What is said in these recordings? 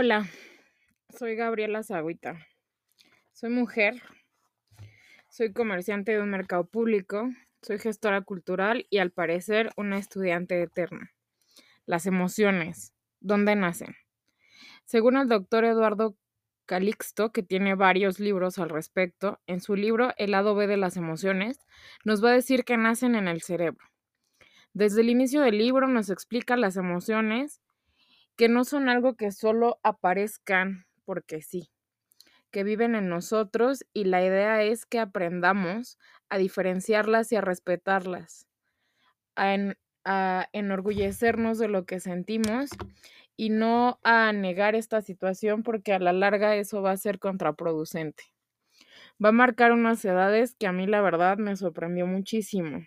Hola, soy Gabriela Zagüita. Soy mujer, soy comerciante de un mercado público, soy gestora cultural y al parecer una estudiante eterna. Las emociones, ¿dónde nacen? Según el doctor Eduardo Calixto, que tiene varios libros al respecto, en su libro El lado B de las emociones, nos va a decir que nacen en el cerebro. Desde el inicio del libro nos explica las emociones que no son algo que solo aparezcan porque sí, que viven en nosotros y la idea es que aprendamos a diferenciarlas y a respetarlas, a, enorgullecernos de lo que sentimos y no a negar esta situación porque a la larga eso va a ser contraproducente. Va a marcar unas edades que a mí la verdad me sorprendió muchísimo.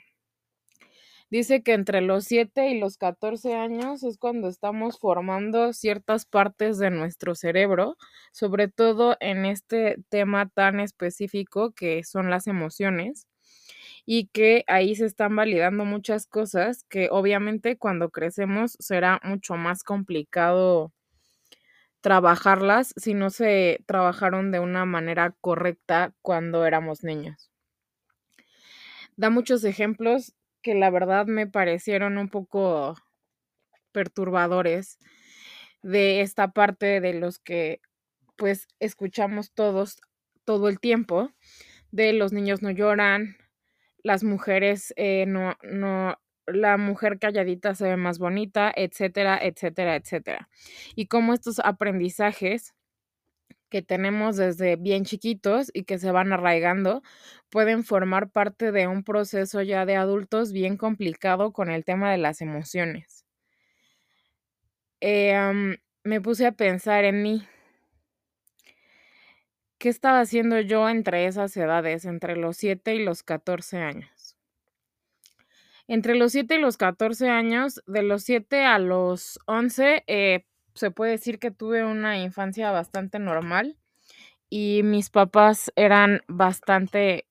Dice que entre los 7 y los 14 años es cuando estamos formando ciertas partes de nuestro cerebro, sobre todo en este tema tan específico que son las emociones y que ahí se están validando muchas cosas que obviamente cuando crecemos será mucho más complicado trabajarlas si no se trabajaron de una manera correcta cuando éramos niños. Da muchos ejemplos que la verdad me parecieron un poco perturbadores de esta parte de los que pues escuchamos todos todo el tiempo, de los niños no lloran, las mujeres eh, no, no, la mujer calladita se ve más bonita, etcétera, etcétera, etcétera. Y cómo estos aprendizajes que tenemos desde bien chiquitos y que se van arraigando, pueden formar parte de un proceso ya de adultos bien complicado con el tema de las emociones. Em, me puse a pensar en mí. ¿Qué estaba haciendo yo entre esas edades, entre los 7 y los 14 años? Entre los 7 y los 14 años, de los 7 a los 11, eh, se puede decir que tuve una infancia bastante normal y mis papás eran bastante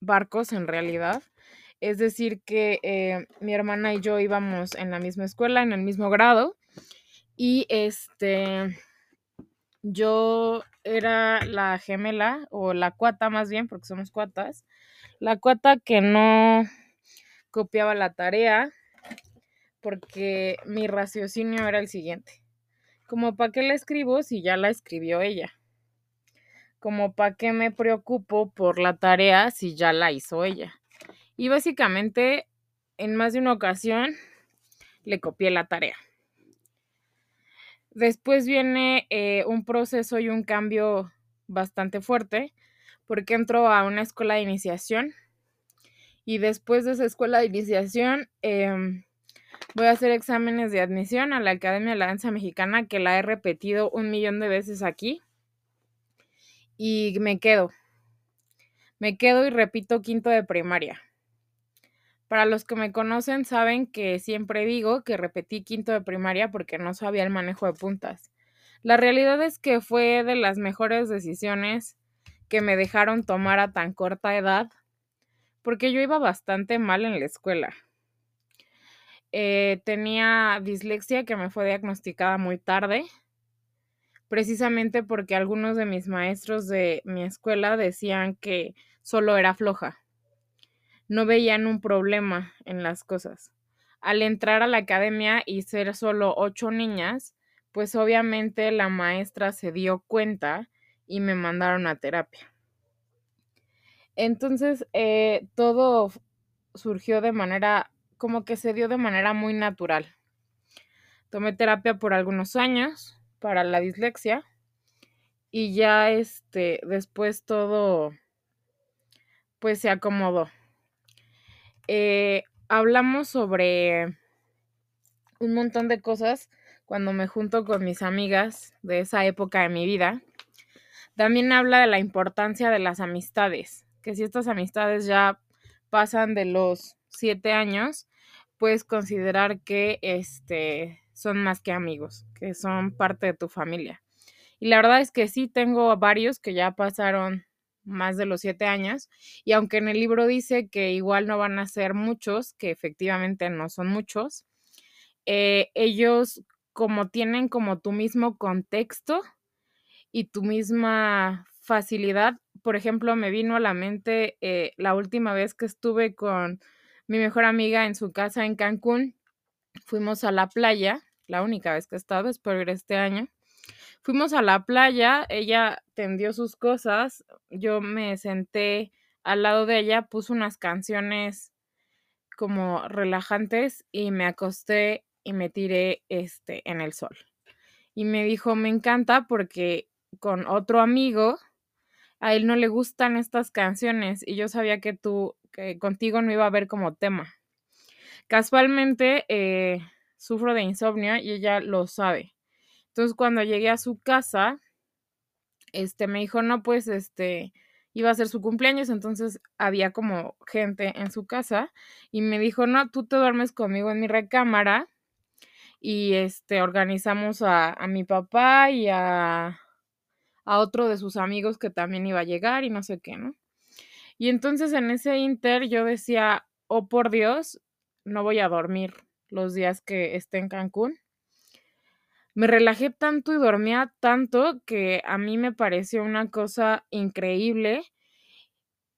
barcos en realidad. Es decir, que eh, mi hermana y yo íbamos en la misma escuela, en el mismo grado. Y este, yo era la gemela, o la cuata más bien, porque somos cuatas. La cuata que no copiaba la tarea, porque mi raciocinio era el siguiente como para qué la escribo si ya la escribió ella. Como para qué me preocupo por la tarea si ya la hizo ella. Y básicamente, en más de una ocasión, le copié la tarea. Después viene eh, un proceso y un cambio bastante fuerte, porque entro a una escuela de iniciación. Y después de esa escuela de iniciación, eh, Voy a hacer exámenes de admisión a la Academia de la Danza Mexicana, que la he repetido un millón de veces aquí. Y me quedo. Me quedo y repito quinto de primaria. Para los que me conocen saben que siempre digo que repetí quinto de primaria porque no sabía el manejo de puntas. La realidad es que fue de las mejores decisiones que me dejaron tomar a tan corta edad porque yo iba bastante mal en la escuela. Eh, tenía dislexia que me fue diagnosticada muy tarde, precisamente porque algunos de mis maestros de mi escuela decían que solo era floja. No veían un problema en las cosas. Al entrar a la academia y ser solo ocho niñas, pues obviamente la maestra se dio cuenta y me mandaron a terapia. Entonces, eh, todo surgió de manera como que se dio de manera muy natural. Tomé terapia por algunos años para la dislexia y ya este después todo pues se acomodó. Eh, hablamos sobre un montón de cosas cuando me junto con mis amigas de esa época de mi vida. También habla de la importancia de las amistades, que si estas amistades ya pasan de los siete años, puedes considerar que este, son más que amigos, que son parte de tu familia. Y la verdad es que sí tengo varios que ya pasaron más de los siete años y aunque en el libro dice que igual no van a ser muchos, que efectivamente no son muchos, eh, ellos como tienen como tu mismo contexto y tu misma facilidad. Por ejemplo, me vino a la mente eh, la última vez que estuve con mi mejor amiga en su casa en Cancún. Fuimos a la playa, la única vez que he estado, espero ir este año. Fuimos a la playa, ella tendió sus cosas, yo me senté al lado de ella, puso unas canciones como relajantes y me acosté y me tiré este en el sol. Y me dijo, "Me encanta porque con otro amigo a él no le gustan estas canciones y yo sabía que tú contigo no iba a haber como tema." Casualmente eh, sufro de insomnio y ella lo sabe. Entonces, cuando llegué a su casa, este me dijo, "No, pues este iba a ser su cumpleaños, entonces había como gente en su casa y me dijo, "No, tú te duermes conmigo en mi recámara." Y este organizamos a, a mi papá y a, a otro de sus amigos que también iba a llegar y no sé qué, ¿no? Y entonces en ese inter yo decía, oh por Dios, no voy a dormir los días que esté en Cancún. Me relajé tanto y dormía tanto que a mí me pareció una cosa increíble.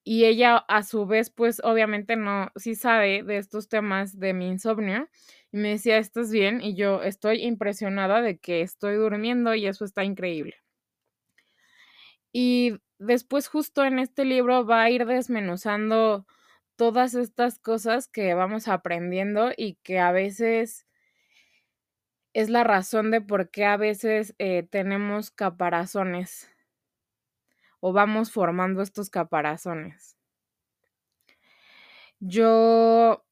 Y ella a su vez, pues obviamente no, sí sabe de estos temas de mi insomnio. Y me decía, ¿estás bien? Y yo estoy impresionada de que estoy durmiendo y eso está increíble. Y después justo en este libro va a ir desmenuzando todas estas cosas que vamos aprendiendo y que a veces es la razón de por qué a veces eh, tenemos caparazones o vamos formando estos caparazones. Yo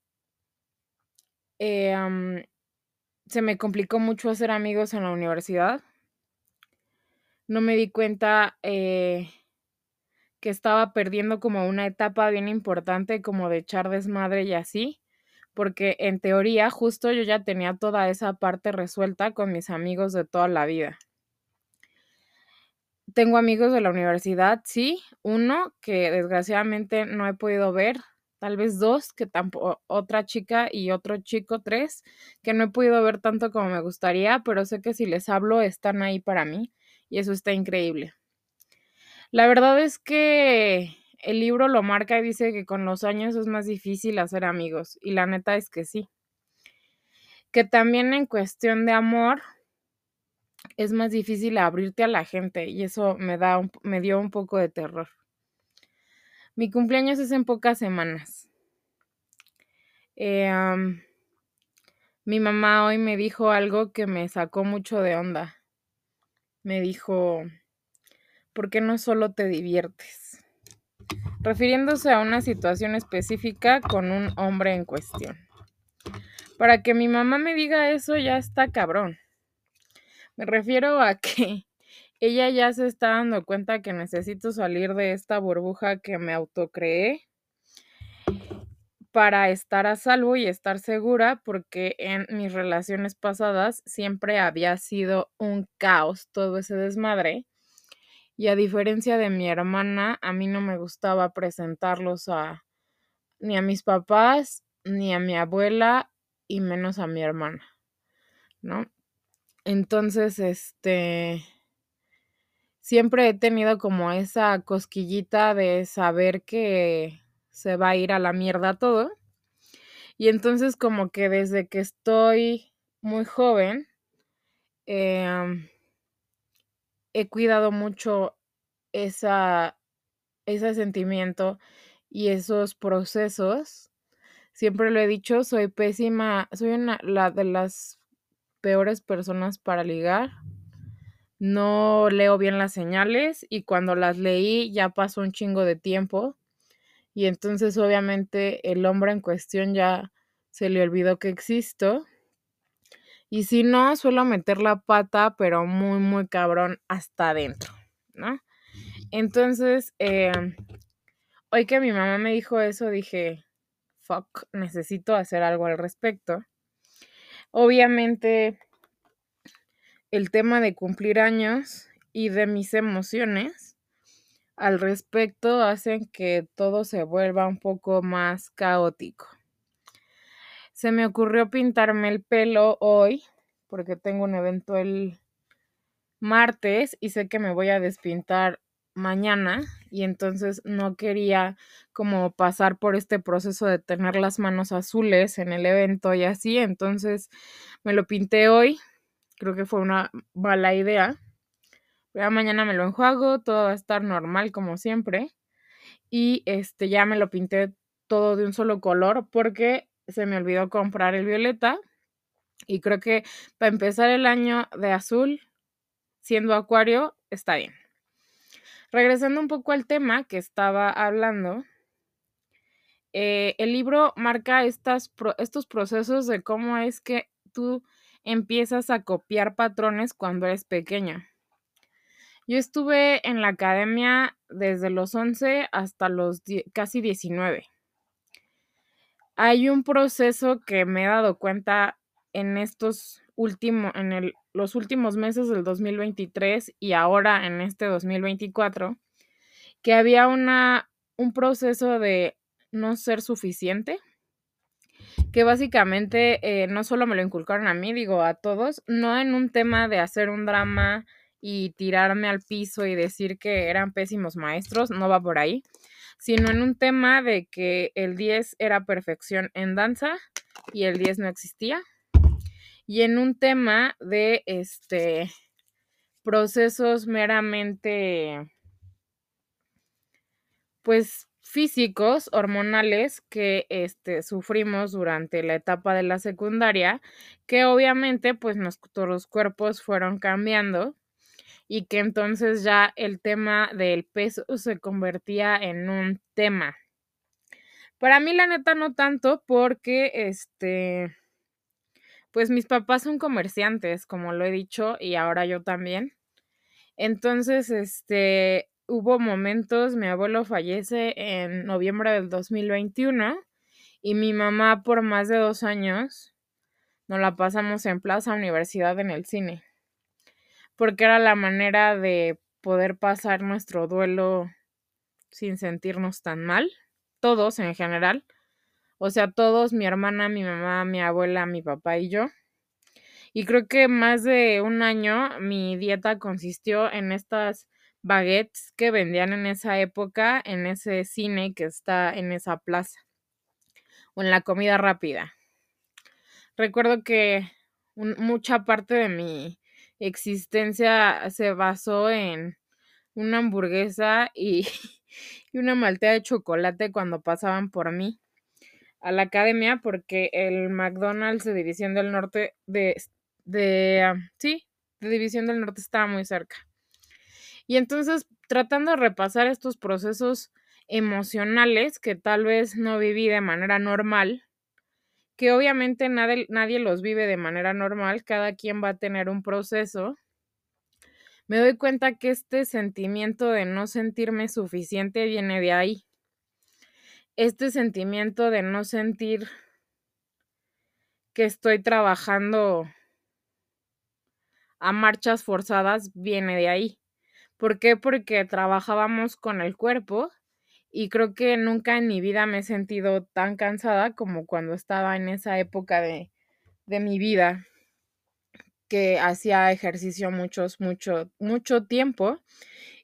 eh, se me complicó mucho hacer amigos en la universidad. No me di cuenta eh, que estaba perdiendo como una etapa bien importante como de echar desmadre y así, porque en teoría justo yo ya tenía toda esa parte resuelta con mis amigos de toda la vida. Tengo amigos de la universidad, sí, uno que desgraciadamente no he podido ver, tal vez dos, que tampoco, otra chica y otro chico, tres, que no he podido ver tanto como me gustaría, pero sé que si les hablo están ahí para mí y eso está increíble. La verdad es que el libro lo marca y dice que con los años es más difícil hacer amigos y la neta es que sí. Que también en cuestión de amor es más difícil abrirte a la gente y eso me da un, me dio un poco de terror. Mi cumpleaños es en pocas semanas. Um, mi mamá hoy me dijo algo que me sacó mucho de onda. Me dijo, ¿por qué no solo te diviertes? Refiriéndose a una situación específica con un hombre en cuestión. Para que mi mamá me diga eso ya está cabrón. Me refiero a que ella ya se está dando cuenta que necesito salir de esta burbuja que me autocreé para estar a salvo y estar segura, porque en mis relaciones pasadas siempre había sido un caos todo ese desmadre. Y a diferencia de mi hermana, a mí no me gustaba presentarlos a ni a mis papás, ni a mi abuela, y menos a mi hermana, ¿no? Entonces, este, siempre he tenido como esa cosquillita de saber que se va a ir a la mierda todo. Y entonces como que desde que estoy muy joven, eh, he cuidado mucho esa, ese sentimiento y esos procesos. Siempre lo he dicho, soy pésima, soy una la de las peores personas para ligar no leo bien las señales y cuando las leí ya pasó un chingo de tiempo y entonces obviamente el hombre en cuestión ya se le olvidó que existo. Y si no, suelo meter la pata, pero muy, muy cabrón hasta adentro, ¿no? Entonces, eh, hoy que mi mamá me dijo eso, dije, fuck, necesito hacer algo al respecto. Obviamente, el tema de cumplir años y de mis emociones al respecto hacen que todo se vuelva un poco más caótico. Se me ocurrió pintarme el pelo hoy porque tengo un evento el martes y sé que me voy a despintar mañana y entonces no quería como pasar por este proceso de tener las manos azules en el evento y así, entonces me lo pinté hoy, creo que fue una mala idea. Ya mañana me lo enjuago, todo va a estar normal como siempre y este ya me lo pinté todo de un solo color porque se me olvidó comprar el violeta y creo que para empezar el año de azul siendo acuario está bien. Regresando un poco al tema que estaba hablando, eh, el libro marca estas, estos procesos de cómo es que tú empiezas a copiar patrones cuando eres pequeña. Yo estuve en la academia desde los 11 hasta los casi 19. Hay un proceso que me he dado cuenta en estos últimos, en los últimos meses del 2023 y ahora en este 2024, que había una, un proceso de no ser suficiente, que básicamente eh, no solo me lo inculcaron a mí, digo a todos, no en un tema de hacer un drama y tirarme al piso y decir que eran pésimos maestros, no va por ahí, sino en un tema de que el 10 era perfección en danza y el 10 no existía. Y en un tema de este procesos meramente pues físicos, hormonales que este, sufrimos durante la etapa de la secundaria, que obviamente pues nuestros cuerpos fueron cambiando y que entonces ya el tema del peso se convertía en un tema. Para mí la neta no tanto porque este pues mis papás son comerciantes, como lo he dicho, y ahora yo también. Entonces, este, hubo momentos, mi abuelo fallece en noviembre del 2021 y mi mamá por más de dos años nos la pasamos en Plaza Universidad en el cine porque era la manera de poder pasar nuestro duelo sin sentirnos tan mal, todos en general, o sea, todos, mi hermana, mi mamá, mi abuela, mi papá y yo. Y creo que más de un año mi dieta consistió en estas baguettes que vendían en esa época en ese cine que está en esa plaza o en la comida rápida. Recuerdo que mucha parte de mi existencia se basó en una hamburguesa y, una maltea de chocolate cuando pasaban por mí a la academia porque el McDonald's de División del Norte de, de sí, de División del Norte estaba muy cerca. Y entonces, tratando de repasar estos procesos emocionales que tal vez no viví de manera normal, que obviamente nadie, los vive de manera normal, cada quien va a tener un proceso, me doy cuenta que este sentimiento de no sentirme suficiente viene de ahí. Este sentimiento de no sentir que estoy trabajando a marchas forzadas viene de ahí. ¿Por qué? Porque trabajábamos con el cuerpo y creo que nunca en mi vida me he sentido tan cansada como cuando estaba en esa época de, de mi vida que hacía ejercicio muchos, mucho, mucho tiempo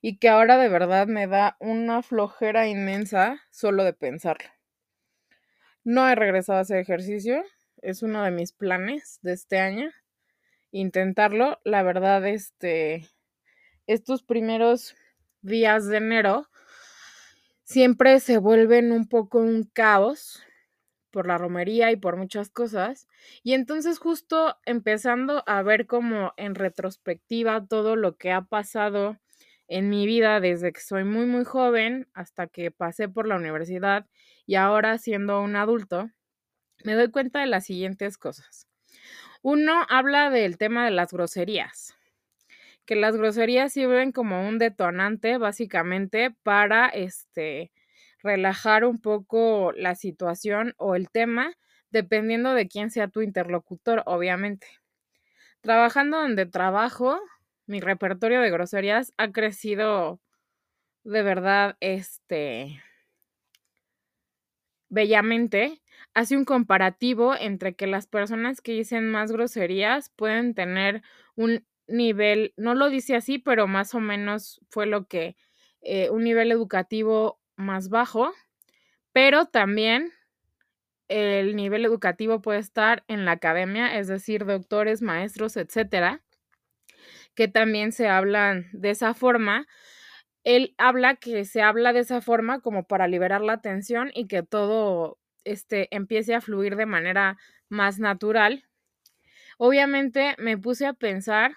y que ahora de verdad me da una flojera inmensa solo de pensarlo. No he regresado a hacer ejercicio, es uno de mis planes de este año, intentarlo. La verdad, este, estos primeros días de enero siempre se vuelven un poco un caos por la romería y por muchas cosas. Y entonces justo empezando a ver como en retrospectiva todo lo que ha pasado en mi vida desde que soy muy muy joven hasta que pasé por la universidad y ahora siendo un adulto, me doy cuenta de las siguientes cosas. Uno habla del tema de las groserías que las groserías sirven como un detonante básicamente para este relajar un poco la situación o el tema dependiendo de quién sea tu interlocutor, obviamente. Trabajando donde trabajo, mi repertorio de groserías ha crecido de verdad este bellamente hace un comparativo entre que las personas que dicen más groserías pueden tener un nivel, no lo dice así, pero más o menos fue lo que, eh, un nivel educativo más bajo, pero también el nivel educativo puede estar en la academia, es decir, doctores, maestros, etcétera, que también se hablan de esa forma. Él habla que se habla de esa forma como para liberar la tensión y que todo este, empiece a fluir de manera más natural. Obviamente me puse a pensar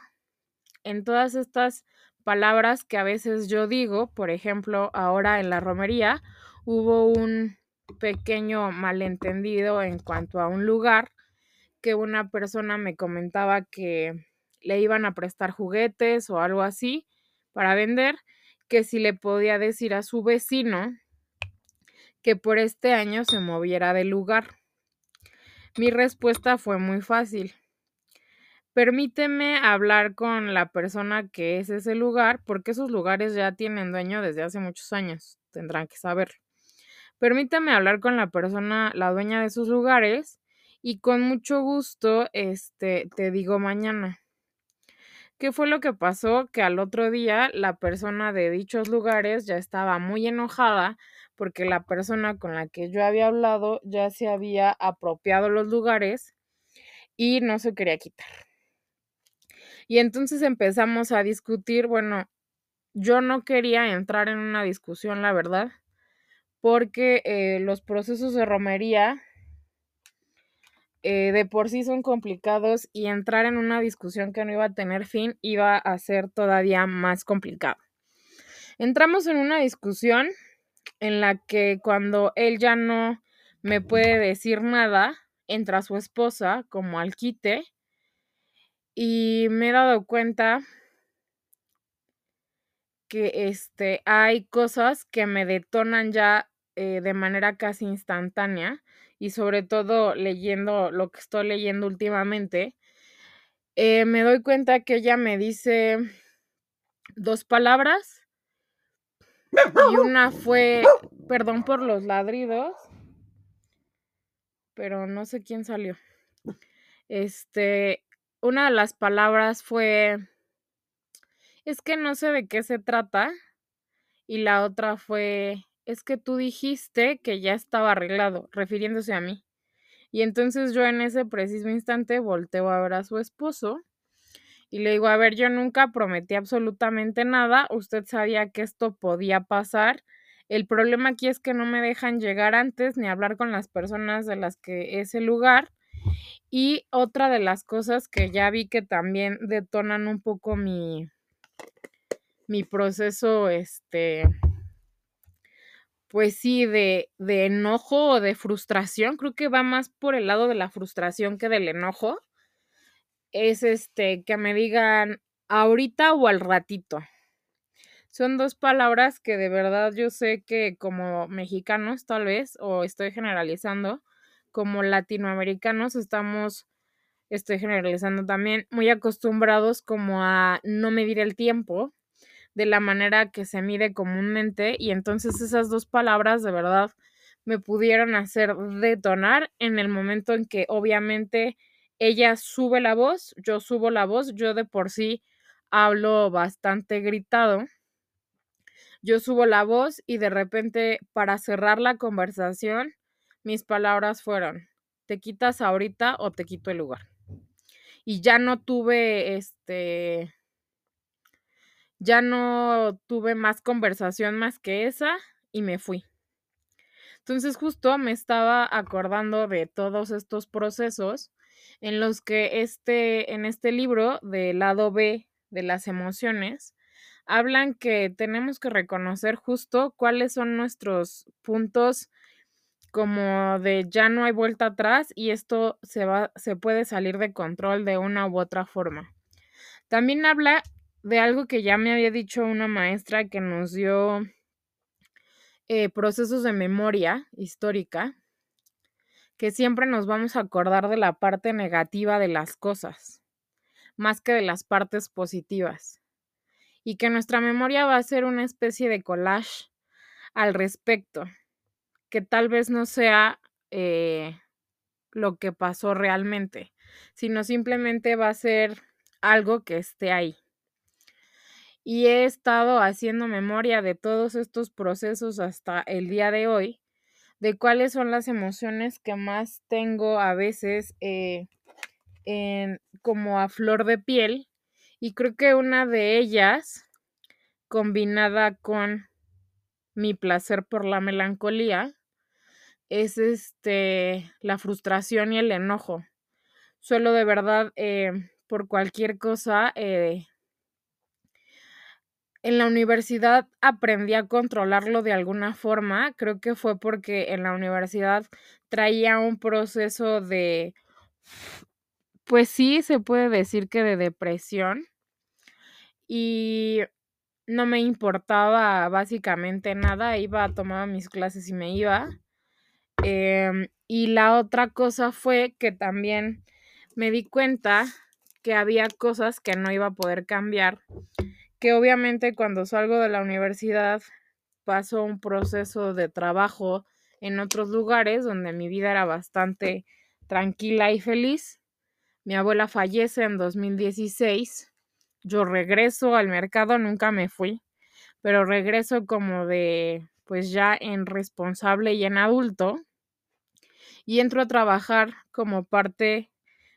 en todas estas palabras que a veces yo digo, por ejemplo, ahora en la romería hubo un pequeño malentendido en cuanto a un lugar que una persona me comentaba que le iban a prestar juguetes o algo así para vender, que si le podía decir a su vecino que por este año se moviera del lugar. Mi respuesta fue muy fácil. Permíteme hablar con la persona que es ese lugar, porque esos lugares ya tienen dueño desde hace muchos años, tendrán que saber. Permítame hablar con la persona, la dueña de esos lugares, y con mucho gusto, este, te digo mañana. ¿Qué fue lo que pasó? Que al otro día la persona de dichos lugares ya estaba muy enojada porque la persona con la que yo había hablado ya se había apropiado los lugares y no se quería quitar. Y entonces empezamos a discutir, bueno, yo no quería entrar en una discusión, la verdad, porque eh, los procesos de romería eh, de por sí son complicados y entrar en una discusión que no iba a tener fin iba a ser todavía más complicado. Entramos en una discusión en la que cuando él ya no me puede decir nada, entra su esposa como al quite y me he dado cuenta que este, hay cosas que me detonan ya eh, de manera casi instantánea y sobre todo leyendo lo que estoy leyendo últimamente, eh, me doy cuenta que ella me dice dos palabras y una fue, perdón por los ladridos, pero no sé quién salió. Este, una de las palabras fue, es que no sé de qué se trata, y la otra fue, es que tú dijiste que ya estaba arreglado, refiriéndose a mí. Y entonces yo en ese preciso instante volteo a ver a su esposo y le digo, a ver, yo nunca prometí absolutamente nada, usted sabía que esto podía pasar. El problema aquí es que no me dejan llegar antes ni hablar con las personas de las que es el lugar. Y otra de las cosas que ya vi que también detonan un poco mi, mi proceso, este, pues sí, de, de enojo o de frustración, creo que va más por el lado de la frustración que del enojo, es este, que me digan ahorita o al ratito. Son dos palabras que de verdad yo sé que como mexicanos tal vez, o estoy generalizando, como latinoamericanos estamos, estoy generalizando también, muy acostumbrados como a no medir el tiempo de la manera que se mide comúnmente y entonces esas dos palabras de verdad me pudieron hacer detonar en el momento en que obviamente ella sube la voz, yo subo la voz, yo de por sí hablo bastante gritado. Yo subo la voz y de repente para cerrar la conversación mis palabras fueron, te quitas ahorita o te quito el lugar. Y ya no tuve este ya no tuve más conversación más que esa y me fui. Entonces justo me estaba acordando de todos estos procesos en los que este, en este libro del lado B de las emociones, hablan que tenemos que reconocer justo cuáles son nuestros puntos como de ya no hay vuelta atrás y esto se va se puede salir de control de una u otra forma. También habla de algo que ya me había dicho una maestra que nos dio eh, procesos de memoria histórica, que siempre nos vamos a acordar de la parte negativa de las cosas, más que de las partes positivas, y que nuestra memoria va a ser una especie de collage al respecto, que tal vez no sea eh, lo que pasó realmente, sino simplemente va a ser algo que esté ahí. Y he estado haciendo memoria de todos estos procesos hasta el día de hoy, de cuáles son las emociones que más tengo a veces eh, como a flor de piel. Y creo que una de ellas, combinada con mi placer por la melancolía, es este la frustración y el enojo. Suelo de verdad eh, por cualquier cosa. Eh, en la universidad aprendí a controlarlo de alguna forma. Creo que fue porque en la universidad traía un proceso de, pues sí, se puede decir que de depresión. Y no me importaba básicamente nada. Iba, tomaba mis clases y me iba. Em, y la otra cosa fue que también me di cuenta que había cosas que no iba a poder cambiar, que obviamente cuando salgo de la universidad paso un proceso de trabajo en otros lugares donde mi vida era bastante tranquila y feliz. Mi abuela fallece en 2016. Yo regreso al mercado, nunca me fui, pero regreso como de, pues ya en responsable y en adulto. Y entro a trabajar como parte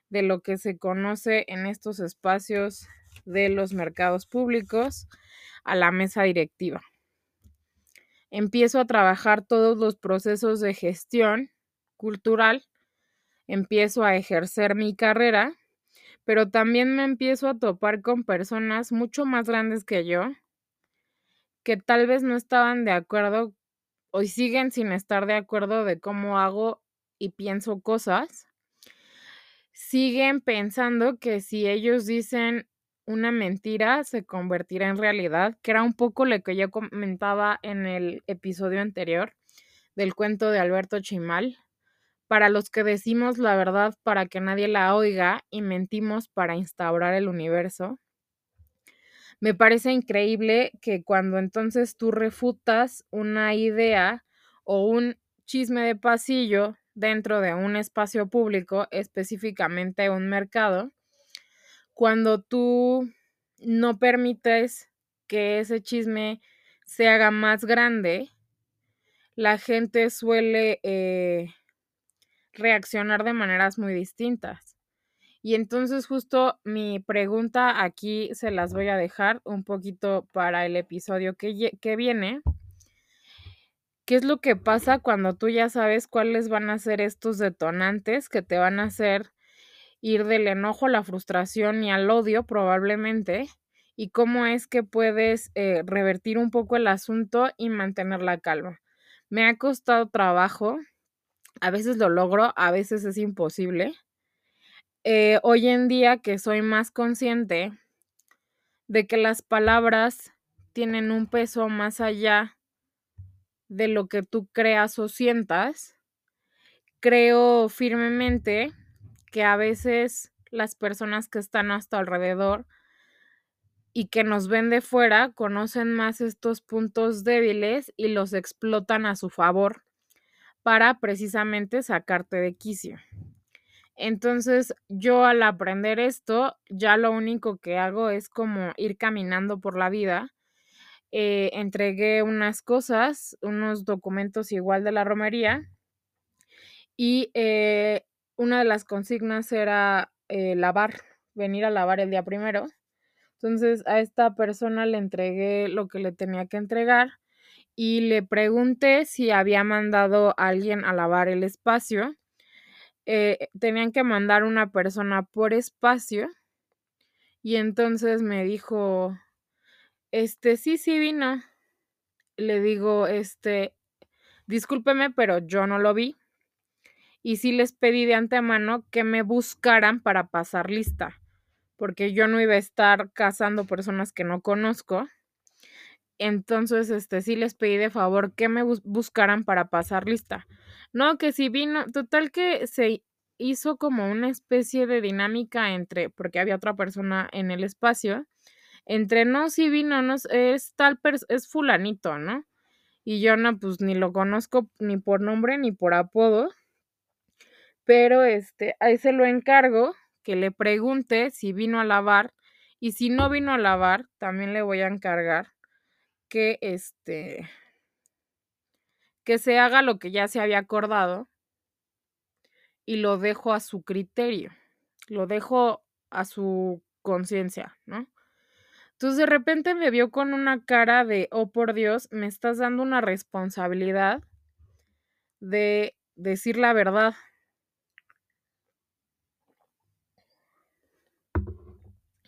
de lo que se conoce en estos espacios de los mercados públicos a la mesa directiva. Empiezo a trabajar todos los procesos de gestión cultural, empiezo a ejercer mi carrera, pero también me empiezo a topar con personas mucho más grandes que yo, que tal vez no estaban de acuerdo o siguen sin estar de acuerdo de cómo hago y pienso cosas siguen pensando que si ellos dicen una mentira se convertirá en realidad, que era un poco lo que yo comentaba en el episodio anterior del cuento de Alberto Chimal. Para los que decimos la verdad para que nadie la oiga y mentimos para instaurar el universo. Me parece increíble que cuando entonces tú refutas una idea o un chisme de pasillo dentro de un espacio público, específicamente un mercado, cuando tú no permites que ese chisme se haga más grande, la gente suele eh, reaccionar de maneras muy distintas. Y entonces justo mi pregunta aquí se las voy a dejar un poquito para el episodio que, que viene ¿Qué es lo que pasa cuando tú ya sabes cuáles van a ser estos detonantes que te van a hacer ir del enojo la frustración y al odio probablemente? ¿Y cómo es que puedes eh, revertir un poco el asunto y mantener la calma? Me ha costado trabajo, a veces lo logro, a veces es imposible. Eh, hoy en día que soy más consciente de que las palabras tienen un peso más allá de lo que tú creas o sientas, creo firmemente que a veces las personas que están a tu alrededor y que nos ven de fuera conocen más estos puntos débiles y los explotan a su favor para precisamente sacarte de quicio. Entonces yo al aprender esto, ya lo único que hago es como ir caminando por la vida eh, entregué unas cosas, unos documentos igual de la romería y eh, una de las consignas era eh, lavar, venir a lavar el día primero. Entonces a esta persona le entregué lo que le tenía que entregar y le pregunté si había mandado a alguien a lavar el espacio. tenían que mandar una persona por espacio y entonces me dijo, este, sí, sí vino. Le digo, este, discúlpeme, pero yo no lo vi. Y sí les pedí de antemano que me buscaran para pasar lista, porque yo no iba a estar cazando personas que no conozco. Entonces, este, sí les pedí de favor que me buscaran para pasar lista. No, que si vino, total que se hizo como una especie de dinámica entre, porque había otra persona en el espacio, entre no, sí vino, no, es tal, es fulanito, ¿no? Y yo no, pues ni lo conozco ni por nombre ni por apodo. Pero este, ahí se lo encargo que le pregunte si vino a lavar y si no vino a lavar, también le voy a encargar que este que se haga lo que ya se había acordado y lo dejo a su criterio, lo dejo a su conciencia, ¿no? Entonces de repente me vio con una cara de, oh por Dios, me estás dando una responsabilidad de decir la verdad.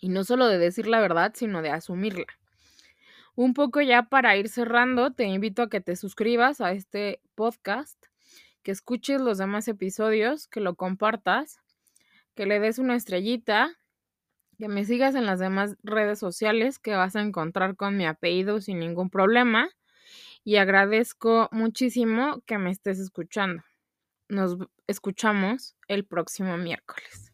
Y no solo de decir la verdad, sino de asumirla. Un poco ya para ir cerrando, te invito a que te suscribas a este podcast, que escuches los demás episodios, que lo compartas, que le des una estrellita, que me sigas en las demás redes sociales que vas a encontrar con mi apellido sin ningún problema. Y agradezco muchísimo que me estés escuchando. Nos escuchamos el próximo miércoles.